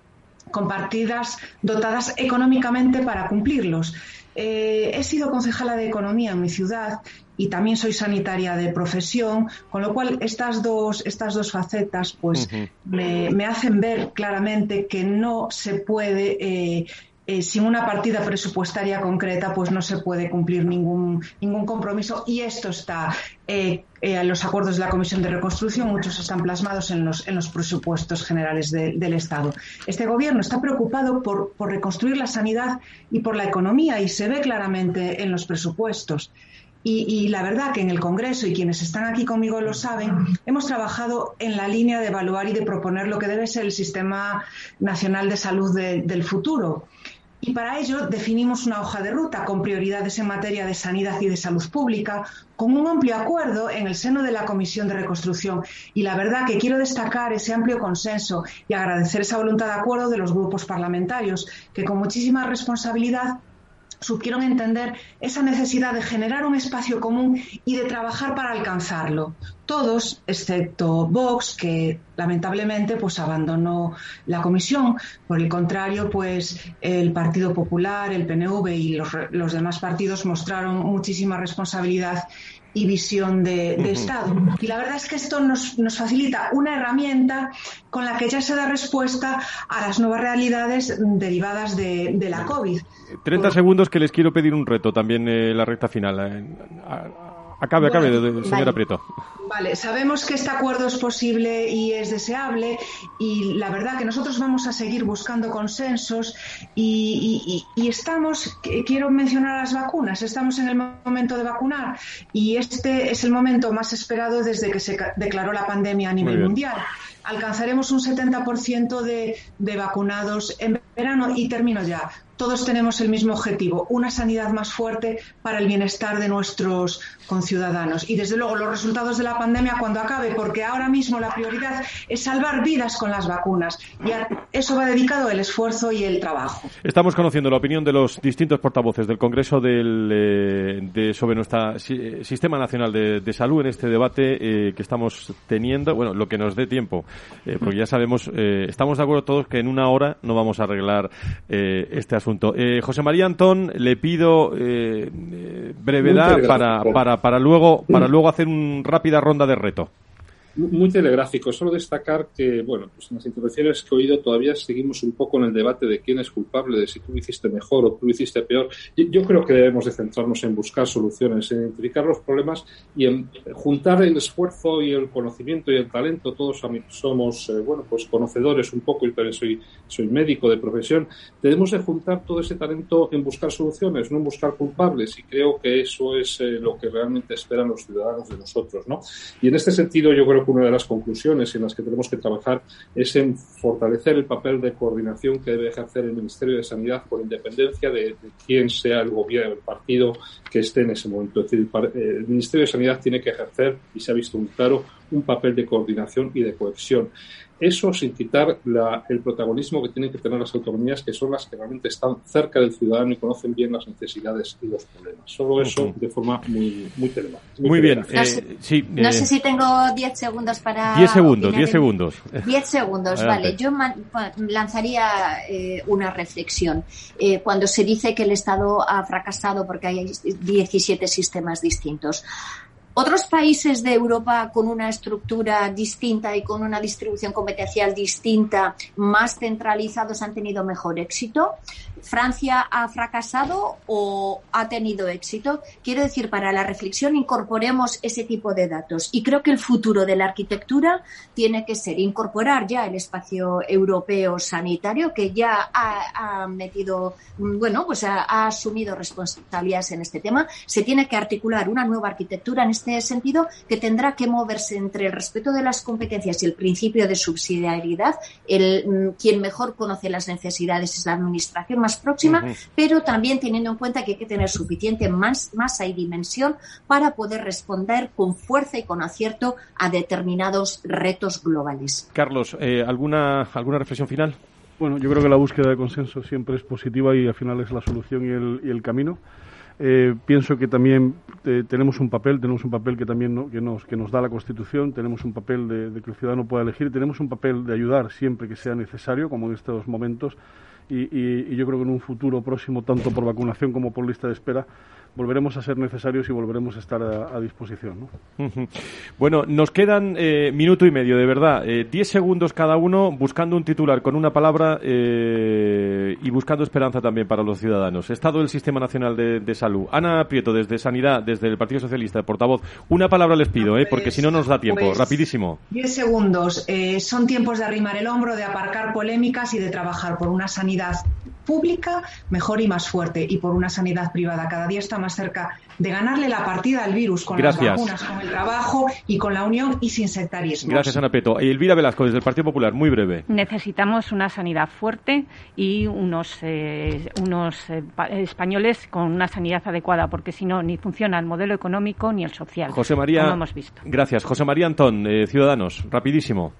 con partidas dotadas económicamente para cumplirlos. Eh, he sido concejala de Economía en mi ciudad y también soy sanitaria de profesión, con lo cual estas dos, estas dos facetas pues, me, hacen ver claramente que no se puede eh, eh, sin una partida presupuestaria concreta, pues no se puede cumplir ningún, ningún compromiso y esto está eh, eh, en los acuerdos de la Comisión de Reconstrucción, muchos están plasmados en los, en los presupuestos generales del Estado. Este Gobierno está preocupado por, por reconstruir la sanidad y por la economía y se ve claramente en los presupuestos. Y, la verdad que en el Congreso, y quienes están aquí conmigo lo saben, hemos trabajado en la línea de evaluar y de proponer lo que debe ser el Sistema Nacional de Salud del futuro. Y para ello definimos una hoja de ruta con prioridades en materia de sanidad y de salud pública, con un amplio acuerdo en el seno de la Comisión de Reconstrucción. Y la verdad que quiero destacar ese amplio consenso y agradecer esa voluntad de acuerdo de los grupos parlamentarios, que con muchísima responsabilidad supieron entender esa necesidad de generar un espacio común y de trabajar para alcanzarlo. todos, excepto Vox, que lamentablemente pues abandonó la comisión. Por el contrario, pues el Partido Popular, el PNV y los, los demás partidos mostraron muchísima responsabilidad y visión de, Estado. Y la verdad es que esto nos, nos, facilita una herramienta con la que ya se da respuesta a las nuevas realidades derivadas de, la COVID. 30 segundos que les quiero pedir un reto también en la recta final. Eh, Acabe, acabe, señora Prieto. Vale, sabemos que este acuerdo es posible y es deseable y la verdad que nosotros vamos a seguir buscando consensos y, estamos, quiero mencionar las vacunas, estamos en el momento de vacunar y este es el momento más esperado desde que se declaró la pandemia a nivel mundial. Alcanzaremos un 70% de, de vacunados en verano y termino ya todos tenemos el mismo objetivo, una sanidad más fuerte para el bienestar de nuestros conciudadanos. Y desde luego los resultados de la pandemia cuando acabe, porque ahora mismo la prioridad es salvar vidas con las vacunas. Y a eso va dedicado el esfuerzo y el trabajo. Estamos conociendo la opinión de los distintos portavoces del Congreso del, eh, de, sobre nuestro eh, Sistema Nacional de, Salud en este debate eh, que estamos teniendo. Bueno, lo que nos dé tiempo, porque ya sabemos, estamos de acuerdo todos que en una hora no vamos a arreglar este asunto. Eh, José María Antón, le pido eh, eh, brevedad para, para, para, luego, para luego hacer una rápida ronda de reto. Muy telegráfico. Solo destacar que, bueno, pues en las intervenciones que he oído todavía seguimos un poco en el debate de quién es culpable, de si tú hiciste mejor o tú hiciste peor. Yo creo que debemos de centrarnos en buscar soluciones, en identificar los problemas y en juntar el esfuerzo y el conocimiento y el talento. Todos somos, eh, bueno, pues conocedores un poco, y también soy, soy médico de profesión. Debemos de juntar todo ese talento en buscar soluciones, no en buscar culpables. Y creo que eso es eh, lo que realmente esperan los ciudadanos de nosotros, ¿no? Y en este sentido yo creo una de las conclusiones en las que tenemos que trabajar es en fortalecer el papel de coordinación que debe ejercer el Ministerio de Sanidad por independencia de, quién sea el gobierno, el partido que esté en ese momento. Es decir, el Ministerio de Sanidad tiene que ejercer, y se ha visto muy claro, un papel de coordinación y de cohesión. Eso sin quitar el protagonismo que tienen que tener las autonomías, que son las que realmente están cerca del ciudadano y conocen bien las necesidades y los problemas. Solo eso de forma muy, muy telemática. Muy, bien. no, sé, eh, no sé eh, si tengo 10 segundos para. 10 segundos, 10 segundos. 10 segundos, vale. Yo lanzaría eh, una reflexión. cuando se dice que el Estado ha fracasado porque hay 17 sistemas distintos. Otros países de Europa con una estructura distinta y con una distribución competencial distinta, más centralizados, han tenido mejor éxito. Francia ha fracasado o ha tenido éxito. Quiero decir, para la reflexión incorporemos ese tipo de datos. Y creo que el futuro de la arquitectura tiene que ser incorporar ya el espacio europeo sanitario, que ya ha, metido, bueno, pues ha, ha, asumido responsabilidades en este tema. Se tiene que articular una nueva arquitectura en este sentido que tendrá que moverse entre el respeto de las competencias y el principio de subsidiariedad. El, mm, quien mejor conoce las necesidades es la administración más próxima, pero también teniendo en cuenta que hay que tener suficiente masa y dimensión para poder responder con fuerza y con acierto a determinados retos globales. Carlos, eh, ¿alguna, ¿alguna reflexión final? Bueno, yo creo que la búsqueda de consenso siempre es positiva y al final es la solución y el, y el camino. Eh, pienso que también eh, tenemos un papel, tenemos un papel que también que, nos, que nos da la Constitución, tenemos un papel de, que el ciudadano pueda elegir, tenemos un papel de ayudar siempre que sea necesario, como en estos momentos, y, y yo creo que en un futuro próximo, tanto por vacunación como por lista de espera, volveremos a ser necesarios y volveremos a estar a, disposición. Bueno, nos quedan eh, minuto y medio, de verdad. Eh, diez segundos cada uno buscando un titular con una palabra eh, y buscando esperanza también para los ciudadanos. Estado del Sistema Nacional de, Salud. Ana Prieto, desde Sanidad, desde el Partido Socialista, portavoz. Una palabra les pido, eh, porque si no nos da tiempo. Pues, Rapidísimo. Diez segundos. son tiempos de arrimar el hombro, de aparcar polémicas y de trabajar por una sanidad pública mejor y más fuerte y por una sanidad privada. Cada día está más cerca de ganarle la partida al virus con las vacunas, con el trabajo y con la unión y sin sectarismo. Gracias, Ana Peto. Y Elvira Velasco, desde el Partido Popular, muy breve. Necesitamos una sanidad fuerte y unos, eh, unos eh, españoles con una sanidad adecuada, porque si no, ni funciona el modelo económico ni el social. José María, como hemos visto. Gracias. José María Antón, eh, Ciudadanos, rapidísimo.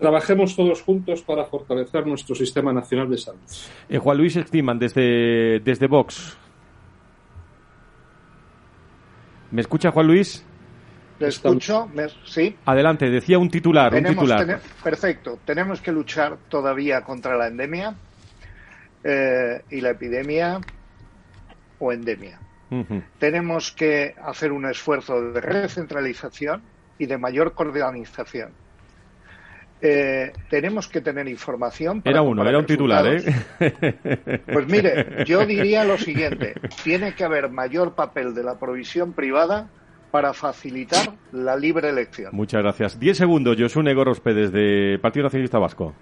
Trabajemos todos juntos para fortalecer nuestro sistema nacional de salud. Eh, Juan Luis Estiman, desde, desde Vox. ¿Me escucha Juan Luis? Le escucho, sí. Adelante, decía un titular, un titular. perfecto, tenemos que luchar todavía contra la endemia eh, y la epidemia o endemia. Tenemos que hacer un esfuerzo de recentralización y de mayor coordinación. Eh, tenemos que tener información. era uno, era un titular, ¿eh? Pues mire, yo diría lo siguiente: tiene que haber mayor papel de la provisión privada para facilitar la libre elección. Muchas gracias. Diez segundos, Josune Gorospe, desde Partido Nacionalista Vasco.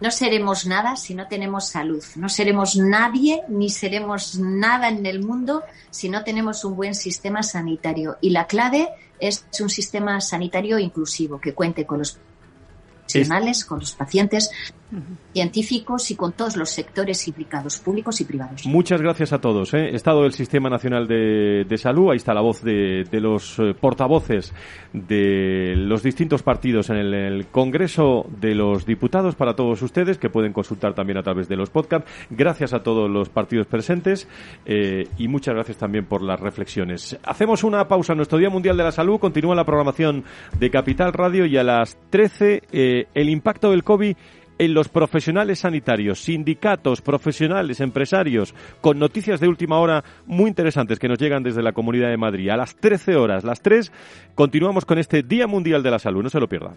No seremos nada si no tenemos salud. No seremos nadie ni seremos nada en el mundo si no tenemos un buen sistema sanitario. Y la clave es un sistema sanitario inclusivo que cuente con los profesionales, con los pacientes, científicos y con todos los sectores implicados, públicos y privados. Muchas gracias a todos. ¿eh? Estado del Sistema Nacional de, Salud, ahí está la voz de, los eh, portavoces de los distintos partidos en el, Congreso de los Diputados para todos ustedes, que pueden consultar también a través de los podcasts. Gracias a todos los partidos presentes eh, y muchas gracias también por las reflexiones. Hacemos una pausa en nuestro Día Mundial de la Salud, continúa la programación de Capital Radio y a las 13 el impacto del COVID en los profesionales sanitarios, sindicatos, profesionales, empresarios, con noticias de última hora muy interesantes que nos llegan desde la Comunidad de Madrid. A las 13 horas, las 3, continuamos con este Día Mundial de la Salud. No se lo pierdan.